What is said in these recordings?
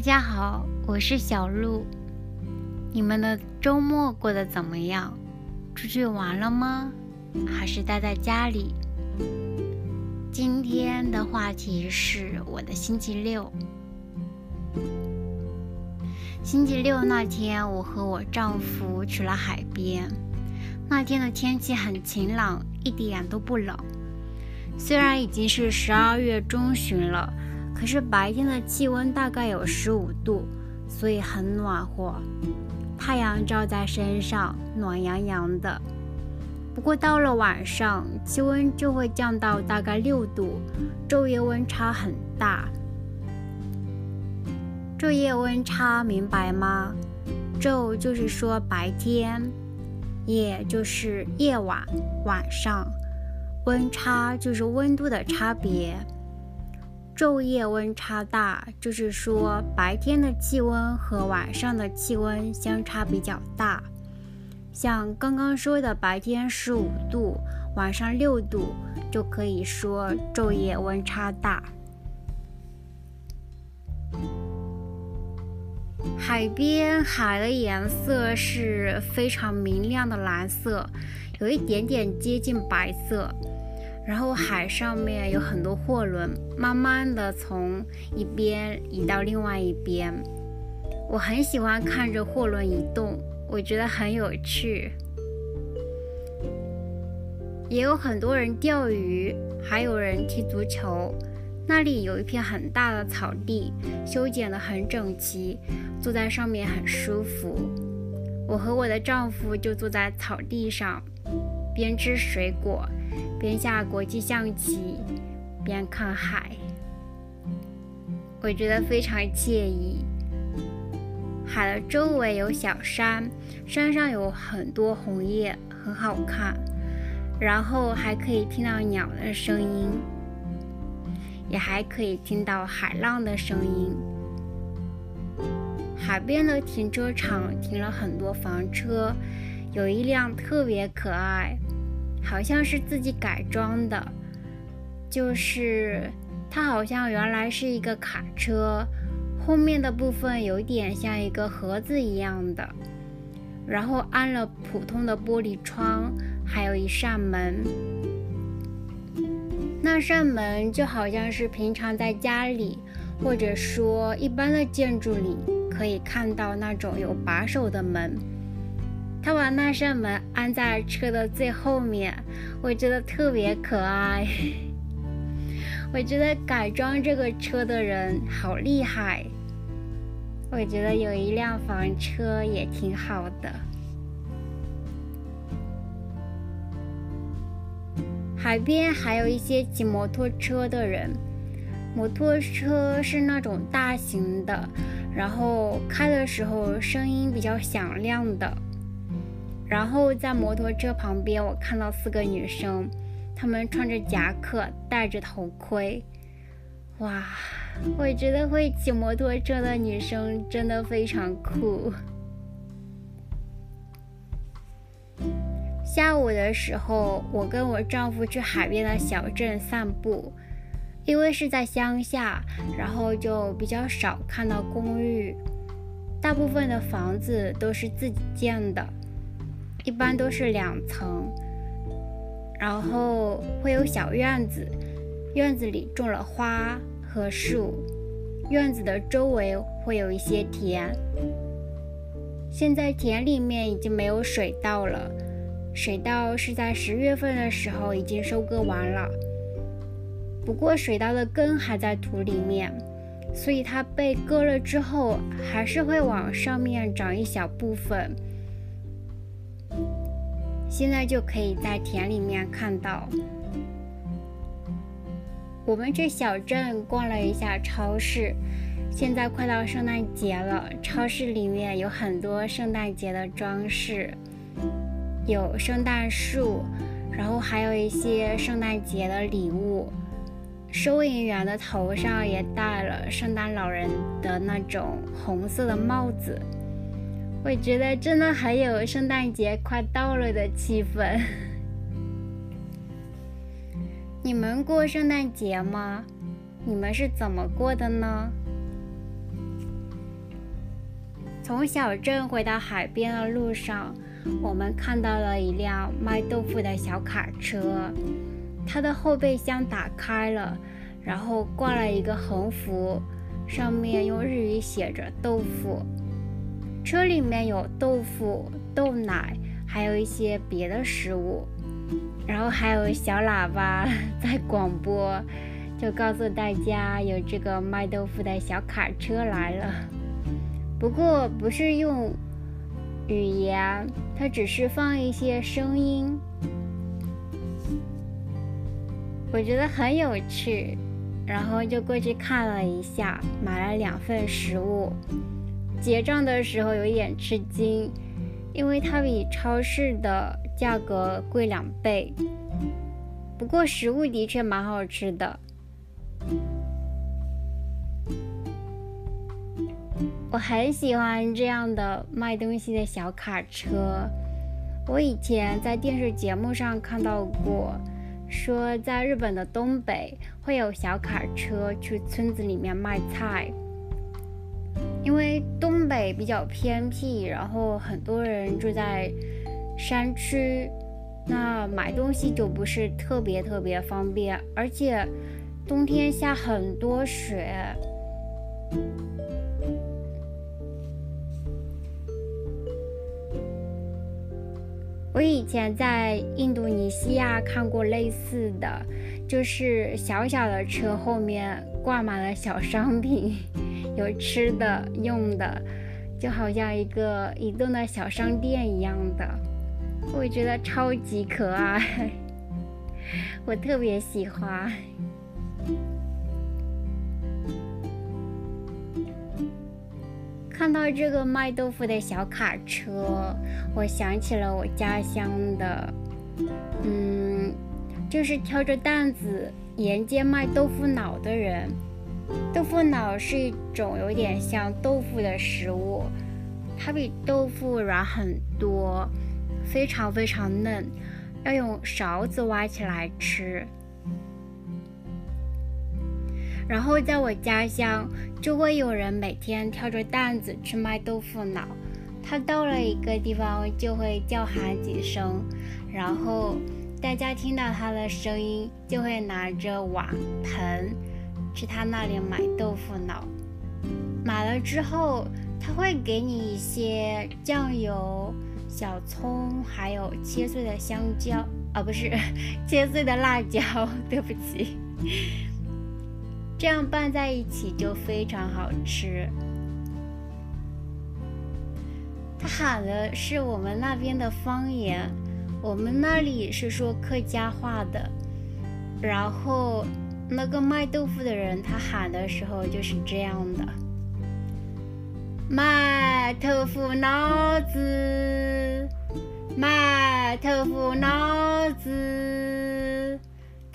大家好，我是小鹿。你们的周末过得怎么样？出去玩了吗？还是待在家里？今天的话题是我的星期六。星期六那天，我和我丈夫去了海边。那天的天气很晴朗，一点都不冷。虽然已经是十二月中旬了。可是白天的气温大概有十五度，所以很暖和，太阳照在身上，暖洋洋的。不过到了晚上，气温就会降到大概六度，昼夜温差很大。昼夜温差明白吗？昼就是说白天，夜就是夜晚、晚上，温差就是温度的差别。昼夜温差大，就是说白天的气温和晚上的气温相差比较大。像刚刚说的，白天十五度，晚上六度，就可以说昼夜温差大。海边海的颜色是非常明亮的蓝色，有一点点接近白色。然后海上面有很多货轮，慢慢的从一边移到另外一边。我很喜欢看着货轮移动，我觉得很有趣。也有很多人钓鱼，还有人踢足球。那里有一片很大的草地，修剪得很整齐，坐在上面很舒服。我和我的丈夫就坐在草地上，边吃水果。边下国际象棋，边看海，我觉得非常惬意。海的周围有小山，山上有很多红叶，很好看。然后还可以听到鸟的声音，也还可以听到海浪的声音。海边的停车场停了很多房车，有一辆特别可爱。好像是自己改装的，就是它好像原来是一个卡车，后面的部分有点像一个盒子一样的，然后安了普通的玻璃窗，还有一扇门。那扇门就好像是平常在家里，或者说一般的建筑里可以看到那种有把手的门。他把那扇门安在车的最后面，我觉得特别可爱。我觉得改装这个车的人好厉害。我觉得有一辆房车也挺好的。海边还有一些骑摩托车的人，摩托车是那种大型的，然后开的时候声音比较响亮的。然后在摩托车旁边，我看到四个女生，她们穿着夹克，戴着头盔。哇，我觉得会骑摩托车的女生真的非常酷。下午的时候，我跟我丈夫去海边的小镇散步，因为是在乡下，然后就比较少看到公寓，大部分的房子都是自己建的。一般都是两层，然后会有小院子，院子里种了花和树，院子的周围会有一些田。现在田里面已经没有水稻了，水稻是在十月份的时候已经收割完了。不过水稻的根还在土里面，所以它被割了之后，还是会往上面长一小部分。现在就可以在田里面看到。我们这小镇逛了一下超市，现在快到圣诞节了，超市里面有很多圣诞节的装饰，有圣诞树，然后还有一些圣诞节的礼物。收银员的头上也戴了圣诞老人的那种红色的帽子。我觉得真的很有圣诞节快到了的气氛。你们过圣诞节吗？你们是怎么过的呢？从小镇回到海边的路上，我们看到了一辆卖豆腐的小卡车，它的后备箱打开了，然后挂了一个横幅，上面用日语写着“豆腐”。车里面有豆腐、豆奶，还有一些别的食物，然后还有小喇叭 在广播，就告诉大家有这个卖豆腐的小卡车来了。不过不是用语言，它只是放一些声音，我觉得很有趣，然后就过去看了一下，买了两份食物。结账的时候有一点吃惊，因为它比超市的价格贵两倍，不过食物的确蛮好吃的。我很喜欢这样的卖东西的小卡车。我以前在电视节目上看到过，说在日本的东北会有小卡车去村子里面卖菜。因为东北比较偏僻，然后很多人住在山区，那买东西就不是特别特别方便，而且冬天下很多雪。我以前在印度尼西亚看过类似的，就是小小的车后面挂满了小商品，有吃的、用的，就好像一个移动的小商店一样的，我觉得超级可爱，我特别喜欢。看到这个卖豆腐的小卡车，我想起了我家乡的，嗯，就是挑着担子沿街卖豆腐脑的人。豆腐脑是一种有点像豆腐的食物，它比豆腐软很多，非常非常嫩，要用勺子挖起来吃。然后在我家乡，就会有人每天挑着担子去卖豆腐脑。他到了一个地方，就会叫喊几声，然后大家听到他的声音，就会拿着碗盆去他那里买豆腐脑。买了之后，他会给你一些酱油、小葱，还有切碎的香蕉，啊，不是切碎的辣椒，对不起。这样拌在一起就非常好吃。他喊的是我们那边的方言，我们那里是说客家话的。然后那个卖豆腐的人，他喊的时候就是这样的：卖豆腐脑子，卖豆腐脑子，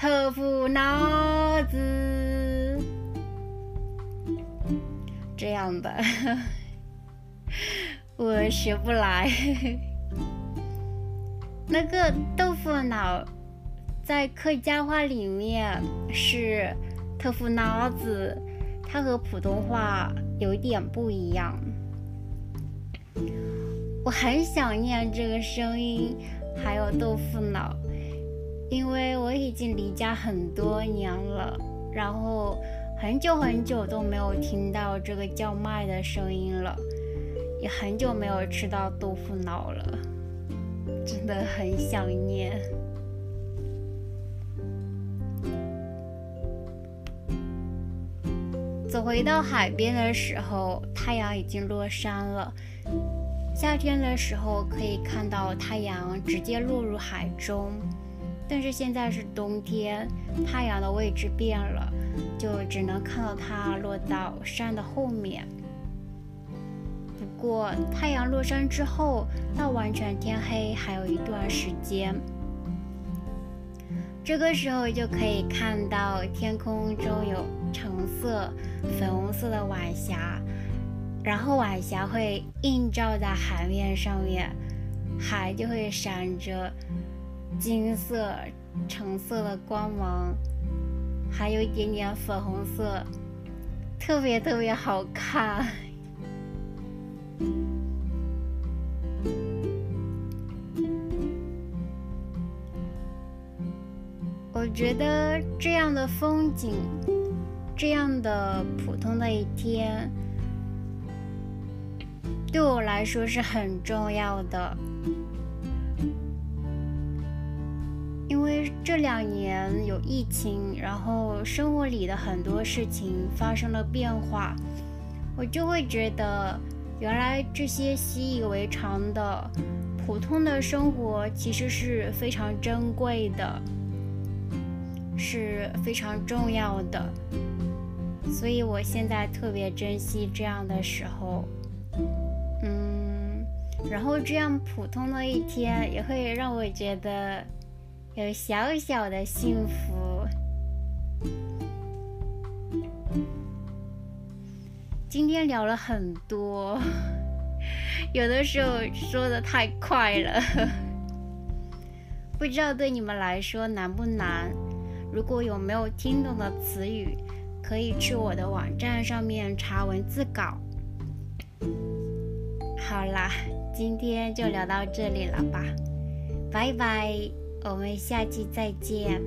豆腐脑子。这样的，我学不来。那个豆腐脑在客家话里面是豆腐脑子，它和普通话有一点不一样。我很想念这个声音，还有豆腐脑，因为我已经离家很多年了，然后。很久很久都没有听到这个叫卖的声音了，也很久没有吃到豆腐脑了，真的很想念。走回到海边的时候，太阳已经落山了。夏天的时候可以看到太阳直接落入海中。但是现在是冬天，太阳的位置变了，就只能看到它落到山的后面。不过太阳落山之后，到完全天黑还有一段时间。这个时候就可以看到天空中有色、粉红色的晚霞，然后晚霞会映照在海面上面，海就会闪着。金色、橙色的光芒，还有一点点粉红色，特别特别好看。我觉得这样的风景，这样的普通的一天，对我来说是很重要的。因为这两年有疫情，然后生活里的很多事情发生了变化，我就会觉得，原来这些习以为常的普通的生活其实是非常珍贵的。是非常重要的，所以我现在特别珍惜这样的时候，嗯，然后这样普通的一天也会让我觉得有小小的幸福。今天聊了很多，有的时候说的太快了，不知道对你们来说难不难？如果有没有听懂的词语，可以去我的网站上面查文字稿。好啦，今天就聊到这里了吧，拜拜，我们下期再见。